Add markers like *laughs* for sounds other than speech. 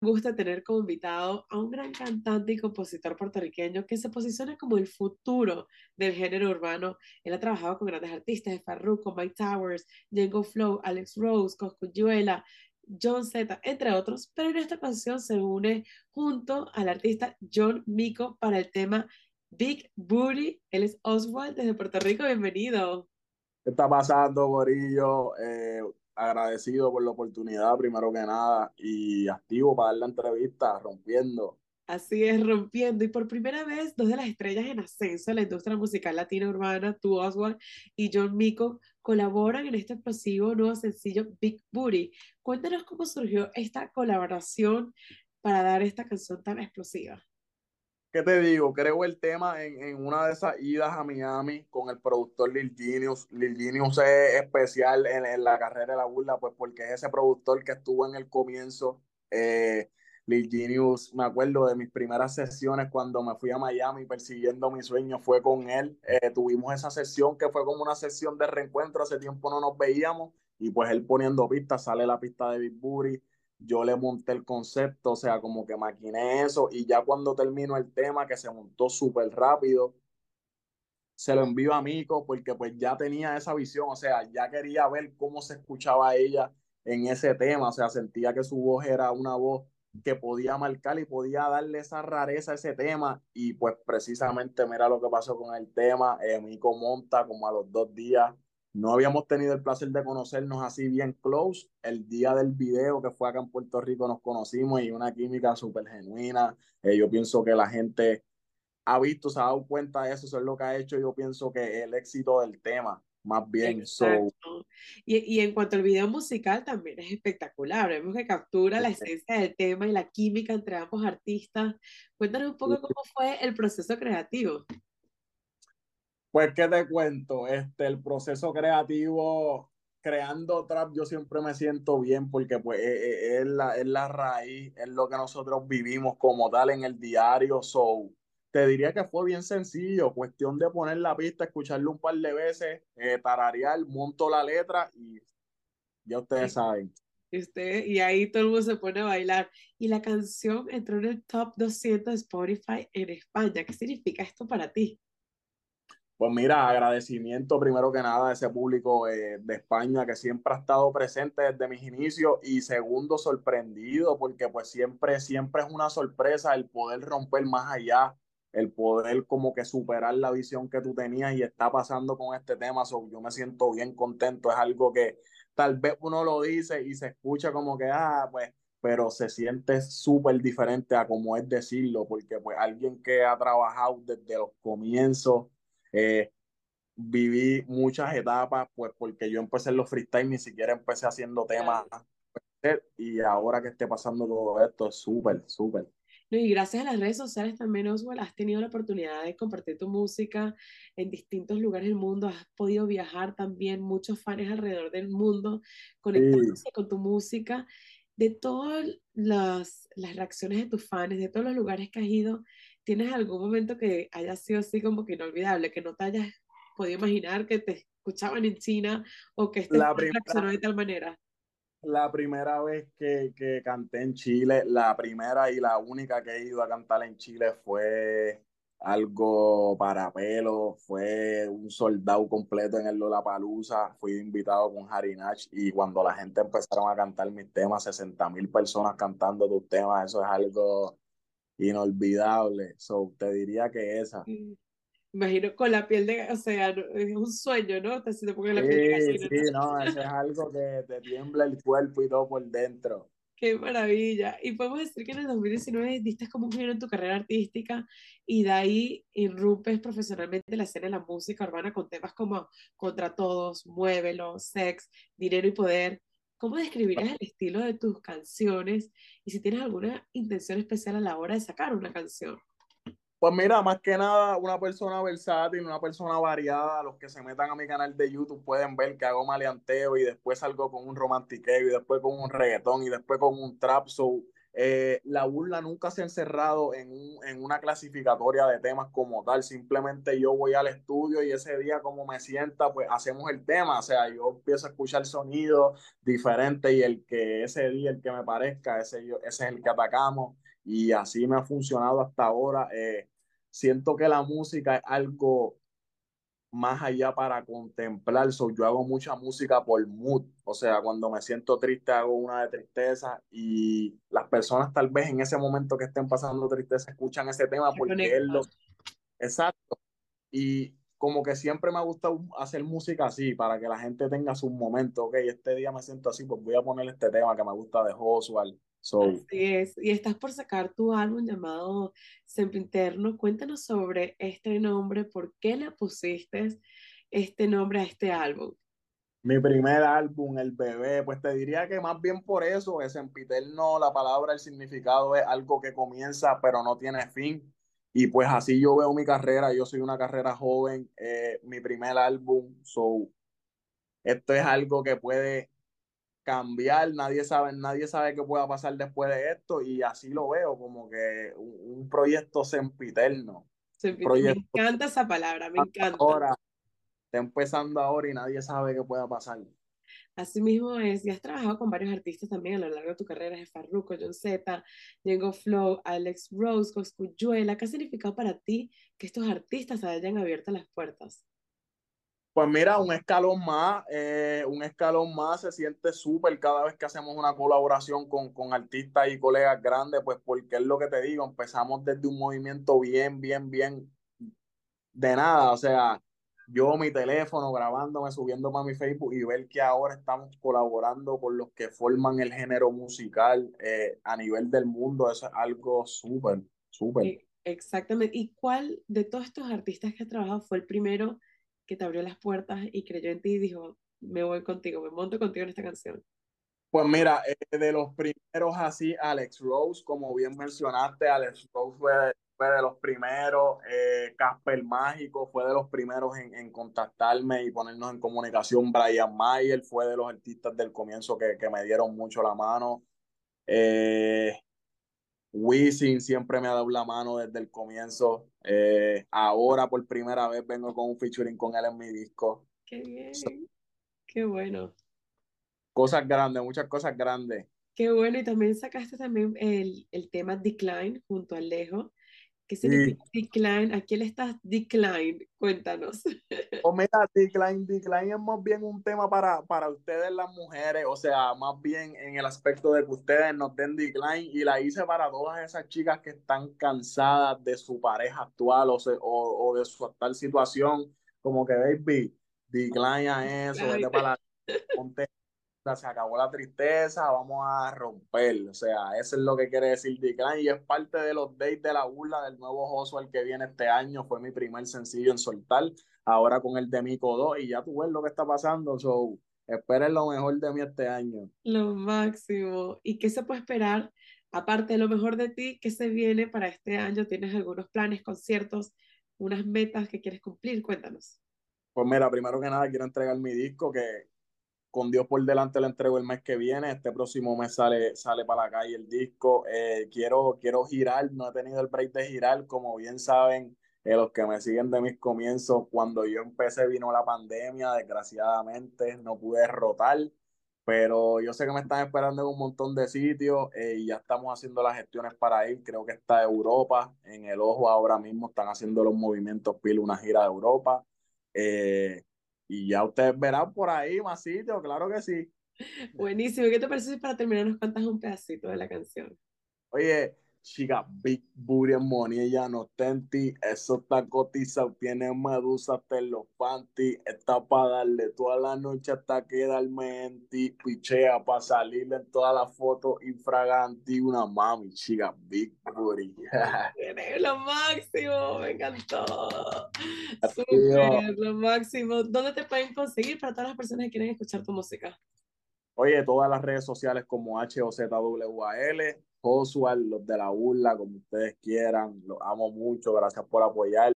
gusta tener como invitado a un gran cantante y compositor puertorriqueño que se posiciona como el futuro del género urbano. Él ha trabajado con grandes artistas Farruko, Mike Towers, Django Flow, Alex Rose, Coscuyuela, John Z, entre otros, pero en esta canción se une junto al artista John Mico para el tema Big Booty. Él es Oswald desde Puerto Rico, bienvenido. ¿Qué está pasando, Gorillo? Eh, agradecido por la oportunidad, primero que nada, y activo para dar la entrevista, rompiendo. Así es, rompiendo. Y por primera vez, dos de las estrellas en ascenso de la industria musical latina urbana, tú, Oswald, y John Mico, colaboran en este explosivo nuevo sencillo Big Booty. Cuéntanos cómo surgió esta colaboración para dar esta canción tan explosiva. ¿Qué te digo? Creo el tema en, en, una de esas idas a Miami con el productor Lil Genius. Lil Genius es especial en, en la carrera de la burla, pues porque es ese productor que estuvo en el comienzo. Eh, Lil Genius, me acuerdo de mis primeras sesiones cuando me fui a Miami persiguiendo mi sueño, fue con él. Eh, tuvimos esa sesión que fue como una sesión de reencuentro, hace tiempo no nos veíamos y pues él poniendo pistas, sale la pista de Big Booty yo le monté el concepto, o sea, como que maquiné eso y ya cuando terminó el tema, que se montó súper rápido, se lo envío a Mico porque pues ya tenía esa visión, o sea, ya quería ver cómo se escuchaba ella en ese tema, o sea, sentía que su voz era una voz que podía marcar y podía darle esa rareza a ese tema y pues precisamente mira lo que pasó con el tema, eh, Mico monta como a los dos días no habíamos tenido el placer de conocernos así bien close. El día del video que fue acá en Puerto Rico nos conocimos y una química súper genuina. Eh, yo pienso que la gente ha visto, se ha dado cuenta de eso, eso es lo que ha hecho. Yo pienso que el éxito del tema, más bien. So, y, y, en cuanto al video musical, también es espectacular. Vemos que captura la esencia del tema y la química entre ambos artistas. Cuéntanos un poco cómo fue el proceso creativo. Pues, ¿qué te cuento? Este, el proceso creativo, creando trap, yo siempre me siento bien porque pues es, e, e, es, la, es la raíz, es lo que nosotros vivimos como tal en el diario. So, te diría que fue bien sencillo, cuestión de poner la pista, escucharlo un par de veces, eh, tararear, monto la letra y ya ustedes saben. Y, usted, y ahí todo el mundo se pone a bailar. Y la canción entró en el top 200 de Spotify en España. ¿Qué significa esto para ti? Pues mira, agradecimiento primero que nada a ese público eh, de España que siempre ha estado presente desde mis inicios y segundo sorprendido porque pues siempre, siempre es una sorpresa el poder romper más allá, el poder como que superar la visión que tú tenías y está pasando con este tema, so, yo me siento bien contento, es algo que tal vez uno lo dice y se escucha como que, ah, pues, pero se siente súper diferente a como es decirlo, porque pues alguien que ha trabajado desde los comienzos, eh, viví muchas etapas, pues porque yo empecé en los freestyle, ni siquiera empecé haciendo temas. Y ahora que esté pasando todo esto, es súper, súper. y gracias a las redes sociales también, Oswald, has tenido la oportunidad de compartir tu música en distintos lugares del mundo, has podido viajar también, muchos fans alrededor del mundo conectándose con tu música. De todas las, las reacciones de tus fans, de todos los lugares que has ido, ¿Tienes algún momento que haya sido así como que inolvidable, que no te hayas podido imaginar que te escuchaban en China o que este reaccionó de tal manera? La primera vez que, que canté en Chile, la primera y la única que he ido a cantar en Chile fue algo para pelo, fue un soldado completo en el Lollapalooza, fui invitado con Harry Nash y cuando la gente empezaron a cantar mis temas, 60 mil personas cantando tus temas, eso es algo inolvidable. So, te diría que esa. Imagino con la piel de, o sea, es un sueño, ¿no? Te, te la piel sí, sí, no, eso es algo que te tiembla el cuerpo y todo por dentro. Qué maravilla. Y podemos decir que en el 2019 diste como un giro en tu carrera artística y de ahí irrumpes profesionalmente la escena de la música urbana con temas como Contra Todos, Muévelo, Sex, Dinero y Poder. ¿Cómo describirías el estilo de tus canciones y si tienes alguna intención especial a la hora de sacar una canción? Pues mira, más que nada, una persona versátil, una persona variada. Los que se metan a mi canal de YouTube pueden ver que hago maleanteo y después salgo con un romantiqueo y después con un reggaetón y después con un trap. So, eh, la burla nunca se ha encerrado en, en, una clasificatoria de temas como tal. Simplemente yo voy al estudio y ese día como me sienta, pues hacemos el tema. O sea, yo empiezo a escuchar sonidos diferentes y el que ese día, el que me parezca, ese, ese es el que atacamos. Y así me ha funcionado hasta ahora. Eh, siento que la música es algo más allá para contemplar. So, yo hago mucha música por mood, o sea, cuando me siento triste hago una de tristeza y las personas tal vez en ese momento que estén pasando tristeza escuchan ese tema porque es lo... Exacto. Y como que siempre me ha gustado hacer música así, para que la gente tenga sus momentos, ok, este día me siento así, pues voy a poner este tema que me gusta de Josual. So, así es, y estás por sacar tu álbum llamado Siempre Interno. Cuéntanos sobre este nombre, por qué le pusiste este nombre a este álbum. Mi primer álbum, El Bebé, pues te diría que más bien por eso, es Sempiterno, la palabra, el significado es algo que comienza pero no tiene fin. Y pues así yo veo mi carrera, yo soy una carrera joven, eh, mi primer álbum, so esto es algo que puede cambiar, nadie sabe, nadie sabe qué pueda pasar después de esto y así lo veo como que un, proyecto sempiterno. me encanta esa palabra, me encanta. Ahora, está empezando ahora y nadie sabe qué pueda pasar. Así mismo es, y has trabajado con varios artistas también a lo largo de tu carrera, de Farruko, John Z, Diego Flow, Alex Rose, Coscuyuela. ¿Qué ha significado para ti que estos artistas hayan abierto las puertas? Pues mira, un escalón más, eh, un escalón más se siente súper cada vez que hacemos una colaboración con, con artistas y colegas grandes, pues porque es lo que te digo, empezamos desde un movimiento bien, bien, bien de nada, o sea, yo mi teléfono grabándome, subiendo para mi Facebook y ver que ahora estamos colaborando con los que forman el género musical eh, a nivel del mundo, eso es algo súper, súper. E, exactamente. ¿Y cuál de todos estos artistas que has trabajado fue el primero? Que te abrió las puertas y creyó en ti y dijo, me voy contigo, me monto contigo en esta canción? Pues mira, eh, de los primeros así, Alex Rose, como bien mencionaste, Alex Rose fue, fue de los primeros, eh, Casper Mágico fue de los primeros en, en, contactarme y ponernos en comunicación, Brian Mayer fue de los artistas del comienzo que, que me dieron mucho la mano. Eh, Wisin siempre me ha dado la mano desde el comienzo. Eh, ahora por primera vez vengo con un featuring con él en mi disco. Qué bien. Qué bueno. Cosas grandes, muchas cosas grandes. Qué bueno. Y también sacaste también el, el tema Decline junto a Alejo. ¿Qué significa decline? ¿A quién le estás decline? Cuéntanos. *laughs* O pues mira, decline, decline es más bien un tema para, para ustedes las mujeres, o sea, más bien en el aspecto de que ustedes nos den decline y la hice para todas esas chicas que están cansadas de su pareja actual o, o, de su actual situación, como que baby, decline a eso, vete para la, se acabó la tristeza, vamos a romper. O sea, eso es lo que quiere decir Decline y es parte de los dates de la burla del nuevo al que viene este año. Fue mi primer sencillo en soltar, ahora con el de Mico 2 y ya tú ves lo que está pasando. So, esperen lo mejor de mí este año. Lo máximo. ¿Y qué se puede esperar? Aparte de lo mejor de ti, ¿qué se viene para este año? ¿Tienes algunos planes, conciertos, unas metas que quieres cumplir? Cuéntanos. Pues mira, primero que nada quiero entregar mi disco que con Dios por delante lo entrego el mes que viene. Este próximo mes sale, sale para la calle el disco. Eh, quiero, quiero girar, no he tenido el break de girar. Como bien saben, eh, los que me siguen de mis comienzos, cuando yo empecé vino la pandemia, desgraciadamente no pude rotar. Pero yo sé que me están esperando en un montón de sitios eh, y ya estamos haciendo las gestiones para ir. Creo que está Europa en el ojo ahora mismo, están haciendo los movimientos PIL, una gira de Europa. Eh, y ya ustedes verán por ahí más sitios, claro que sí. Buenísimo. ¿Qué te parece si para terminar nos cantas un pedacito de la canción? Oye, chica, Big Booty Money, ella no tenti, eso está cotizado, tiene medusa hasta en los panty, está para darle toda la noche hasta quedarme en ti, pichea para salirle en todas las fotos infraganti, una mami, chica, Big Booty. *laughs* lo máximo, me encantó. Súper, lo máximo. ¿Dónde te pueden conseguir para todas las personas que quieren escuchar tu música? Oye, todas las redes sociales como HOZWAL, Josual, los de la burla, como ustedes quieran. Los amo mucho. Gracias por apoyar.